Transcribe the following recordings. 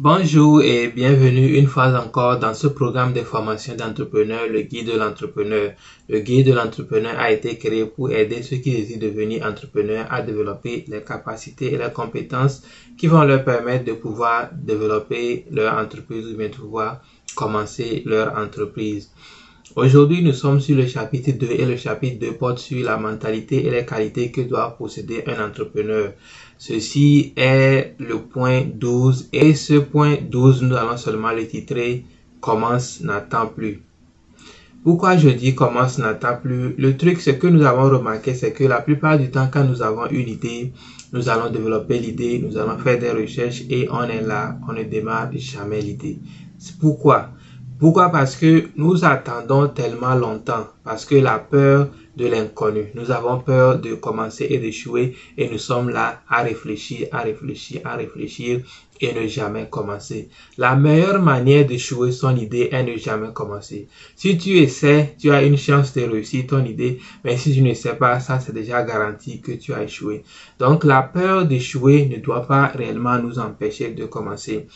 Bonjour et bienvenue une fois encore dans ce programme de formation d'entrepreneur, le guide de l'entrepreneur. Le guide de l'entrepreneur a été créé pour aider ceux qui désirent devenir entrepreneurs à développer les capacités et les compétences qui vont leur permettre de pouvoir développer leur entreprise ou bien de pouvoir commencer leur entreprise. Aujourd'hui, nous sommes sur le chapitre 2 et le chapitre 2 porte sur la mentalité et les qualités que doit posséder un entrepreneur. Ceci est le point 12 et ce point 12, nous allons seulement le titrer Commence n'attend plus. Pourquoi je dis commence n'attend plus Le truc, ce que nous avons remarqué, c'est que la plupart du temps, quand nous avons une idée, nous allons développer l'idée, nous allons faire des recherches et on est là, on ne démarre jamais l'idée. Pourquoi? Pourquoi? Parce que nous attendons tellement longtemps, parce que la peur de l'inconnu, nous avons peur de commencer et d'échouer et nous sommes là à réfléchir, à réfléchir, à réfléchir et ne jamais commencer. La meilleure manière d'échouer son idée est ne jamais commencer. Si tu essaies, tu as une chance de réussir ton idée, mais si tu ne sais pas, ça c'est déjà garanti que tu as échoué. Donc la peur d'échouer ne doit pas réellement nous empêcher de commencer.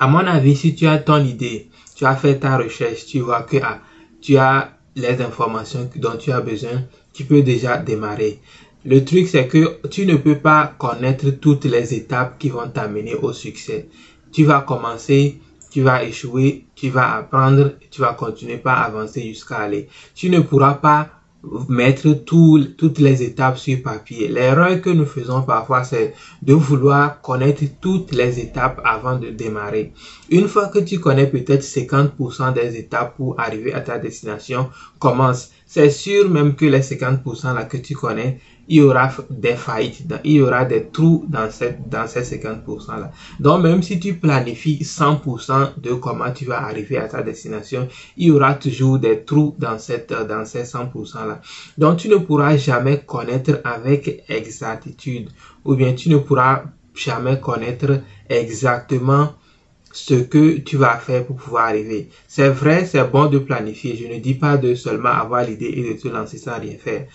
À mon avis, si tu as ton idée, tu as fait ta recherche, tu vois que ah, tu as les informations dont tu as besoin, tu peux déjà démarrer. Le truc, c'est que tu ne peux pas connaître toutes les étapes qui vont t'amener au succès. Tu vas commencer, tu vas échouer, tu vas apprendre, tu vas continuer par avancer jusqu'à aller. Tu ne pourras pas mettre toutes les étapes sur papier. L'erreur que nous faisons parfois, c'est de vouloir connaître toutes les étapes avant de démarrer. Une fois que tu connais peut-être 50% des étapes pour arriver à ta destination, commence. C'est sûr même que les 50% là que tu connais, il y aura des faillites, il y aura des trous dans, cette, dans ces 50% là. Donc même si tu planifies 100% de comment tu vas arriver à ta destination, il y aura toujours des trous dans, cette, dans ces 100% là. Donc tu ne pourras jamais connaître avec exactitude ou bien tu ne pourras jamais connaître exactement ce que tu vas faire pour pouvoir arriver. C'est vrai, c'est bon de planifier. Je ne dis pas de seulement avoir l'idée et de te lancer sans rien faire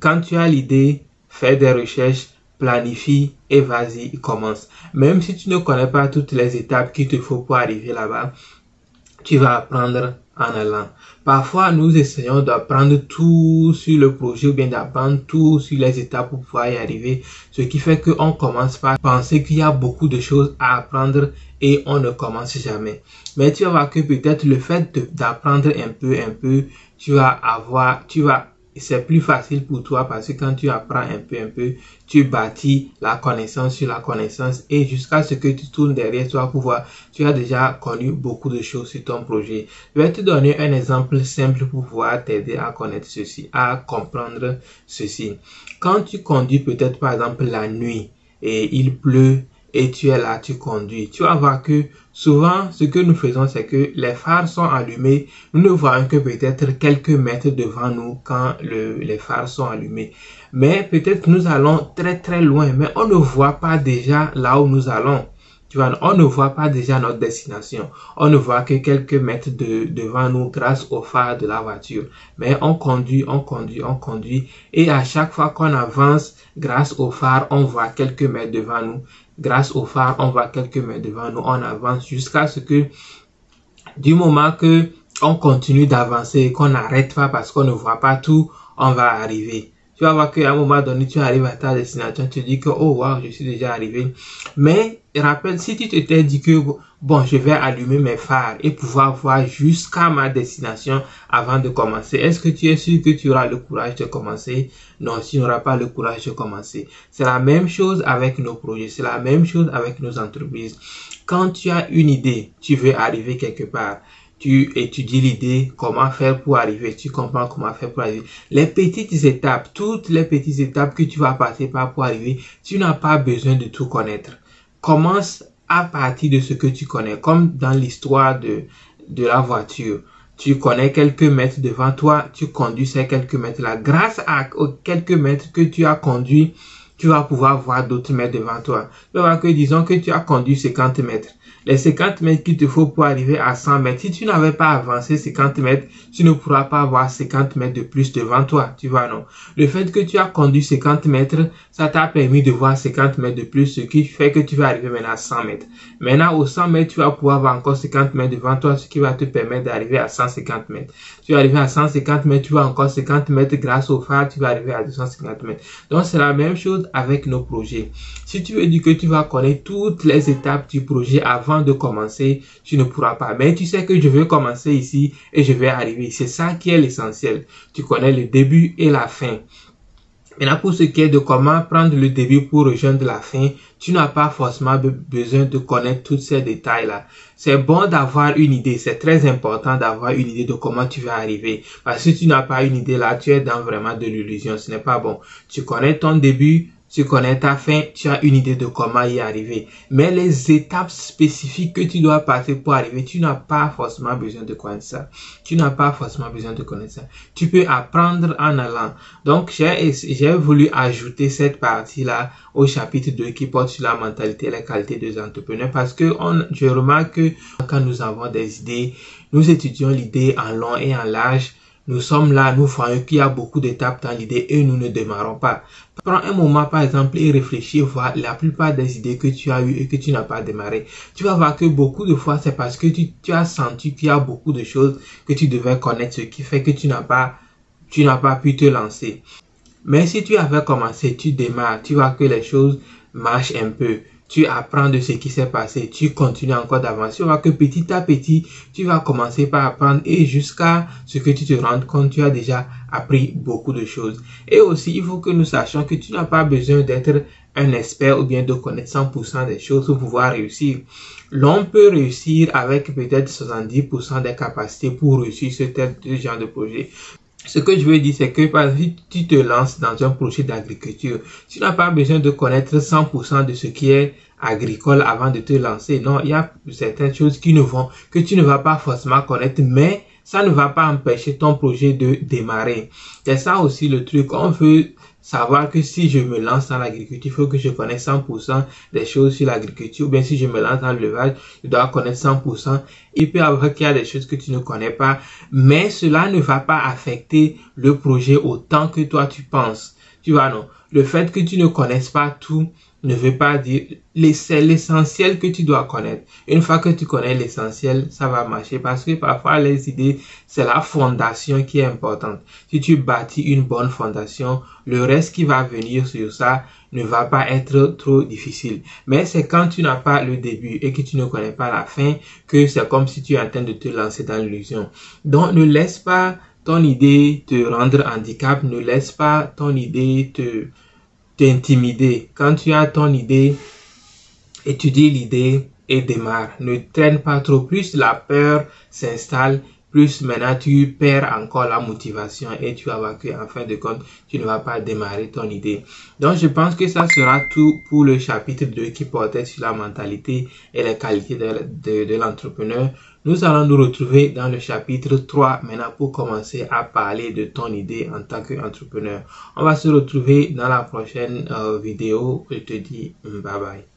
quand tu as l'idée, fais des recherches, planifie et vas-y, commence. Même si tu ne connais pas toutes les étapes qu'il te faut pour arriver là-bas, tu vas apprendre en allant. Parfois, nous essayons d'apprendre tout sur le projet ou bien d'apprendre tout sur les étapes pour pouvoir y arriver. Ce qui fait qu'on commence par penser qu'il y a beaucoup de choses à apprendre et on ne commence jamais. Mais tu vas voir que peut-être le fait d'apprendre un peu, un peu, tu vas avoir, tu vas c'est plus facile pour toi parce que quand tu apprends un peu, un peu, tu bâtis la connaissance sur la connaissance et jusqu'à ce que tu tournes derrière toi pour voir, tu as déjà connu beaucoup de choses sur ton projet. Je vais te donner un exemple simple pour pouvoir t'aider à connaître ceci, à comprendre ceci. Quand tu conduis peut-être par exemple la nuit et il pleut, et tu es là, tu conduis. Tu vas voir que souvent, ce que nous faisons, c'est que les phares sont allumés. Nous ne voyons que peut-être quelques mètres devant nous quand le, les phares sont allumés. Mais peut-être nous allons très très loin, mais on ne voit pas déjà là où nous allons. On ne voit pas déjà notre destination. On ne voit que quelques mètres de, devant nous grâce au phare de la voiture. Mais on conduit, on conduit, on conduit. Et à chaque fois qu'on avance, grâce au phare, on voit quelques mètres devant nous grâce au phare, on voit quelques mètres devant nous, on avance jusqu'à ce que du moment que on continue d'avancer, qu'on n'arrête pas parce qu'on ne voit pas tout, on va arriver. Tu vas voir qu'à un moment donné, tu arrives à ta destination, tu te dis que, oh wow, je suis déjà arrivé. Mais, rappelle, si tu t'étais dit que, bon, je vais allumer mes phares et pouvoir voir jusqu'à ma destination avant de commencer, est-ce que tu es sûr que tu auras le courage de commencer? Non, tu n'auras pas le courage de commencer. C'est la même chose avec nos projets, c'est la même chose avec nos entreprises. Quand tu as une idée, tu veux arriver quelque part, tu étudies l'idée, comment faire pour arriver, tu comprends comment faire pour arriver. Les petites étapes, toutes les petites étapes que tu vas passer par pour arriver, tu n'as pas besoin de tout connaître. Commence à partir de ce que tu connais, comme dans l'histoire de, de la voiture. Tu connais quelques mètres devant toi, tu conduis ces quelques mètres là. Grâce à quelques mètres que tu as conduit, tu vas pouvoir voir d'autres mètres devant toi. Tu vas voir que disons que tu as conduit 50 mètres les 50 mètres qu'il te faut pour arriver à 100 mètres. Si tu n'avais pas avancé 50 mètres, tu ne pourras pas avoir 50 mètres de plus devant toi. Tu vois, non? Le fait que tu as conduit 50 mètres, ça t'a permis de voir 50 mètres de plus, ce qui fait que tu vas arriver maintenant à 100 mètres. Maintenant, au 100 mètres, tu vas pouvoir avoir encore 50 mètres devant toi, ce qui va te permettre d'arriver à 150 mètres. Tu vas arriver à 150 mètres, tu vas encore 50 mètres grâce au phare, tu vas arriver à 250 mètres. Donc, c'est la même chose avec nos projets. Si tu veux dire que tu vas connaître toutes les étapes du projet avant de commencer, tu ne pourras pas. Mais tu sais que je vais commencer ici et je vais arriver. C'est ça qui est l'essentiel. Tu connais le début et la fin. Maintenant, pour ce qui est de comment prendre le début pour rejoindre la fin, tu n'as pas forcément besoin de connaître tous ces détails-là. C'est bon d'avoir une idée. C'est très important d'avoir une idée de comment tu vas arriver. Parce que si tu n'as pas une idée là, tu es dans vraiment de l'illusion. Ce n'est pas bon. Tu connais ton début, tu connais ta fin, tu as une idée de comment y arriver. Mais les étapes spécifiques que tu dois passer pour arriver, tu n'as pas forcément besoin de connaître ça. Tu n'as pas forcément besoin de connaître ça. Tu peux apprendre en allant. Donc, j'ai voulu ajouter cette partie-là au chapitre 2 qui porte sur la mentalité et les qualités des entrepreneurs parce que je remarque que quand nous avons des idées, nous étudions l'idée en long et en large nous sommes là, nous voyons qu'il y a beaucoup d'étapes dans l'idée et nous ne démarrons pas. Prends un moment par exemple et réfléchis, voir la plupart des idées que tu as eues et que tu n'as pas démarré. Tu vas voir que beaucoup de fois c'est parce que tu, as senti qu'il y a beaucoup de choses que tu devais connaître, ce qui fait que tu n'as pas, tu n'as pas pu te lancer. Mais si tu avais commencé, tu démarres, tu vois que les choses marchent un peu tu apprends de ce qui s'est passé, tu continues encore d'avancer, tu vois que petit à petit, tu vas commencer par apprendre et jusqu'à ce que tu te rendes compte, tu as déjà appris beaucoup de choses. Et aussi, il faut que nous sachions que tu n'as pas besoin d'être un expert ou bien de connaître 100% des choses pour pouvoir réussir. L'on peut réussir avec peut-être 70% des capacités pour réussir ce genre de projet. Ce que je veux dire, c'est que par exemple, tu te lances dans un projet d'agriculture, tu n'as pas besoin de connaître 100% de ce qui est agricole avant de te lancer. Non, il y a certaines choses qui ne vont, que tu ne vas pas forcément connaître, mais ça ne va pas empêcher ton projet de démarrer. C'est ça aussi le truc. On veut savoir que si je me lance dans l'agriculture, il faut que je connaisse 100% des choses sur l'agriculture. Ou bien si je me lance dans le l'élevage, je dois connaître 100%. Il peut y avoir qu'il y a des choses que tu ne connais pas, mais cela ne va pas affecter le projet autant que toi tu penses. Tu vois, non? Le fait que tu ne connaisses pas tout ne veut pas dire l'essentiel que tu dois connaître. Une fois que tu connais l'essentiel, ça va marcher parce que parfois les idées, c'est la fondation qui est importante. Si tu bâtis une bonne fondation, le reste qui va venir sur ça ne va pas être trop difficile. Mais c'est quand tu n'as pas le début et que tu ne connais pas la fin que c'est comme si tu es en train de te lancer dans l'illusion. Donc ne laisse pas ton idée te rendre handicap, ne laisse pas ton idée te t'intimider. Quand tu as ton idée, étudie l'idée et démarre. Ne traîne pas trop. Plus la peur s'installe, plus maintenant tu perds encore la motivation et tu vas voir qu'en fin de compte, tu ne vas pas démarrer ton idée. Donc je pense que ça sera tout pour le chapitre 2 qui portait sur la mentalité et les qualités de l'entrepreneur. Nous allons nous retrouver dans le chapitre 3 maintenant pour commencer à parler de ton idée en tant qu'entrepreneur. On va se retrouver dans la prochaine euh, vidéo. Je te dis bye bye.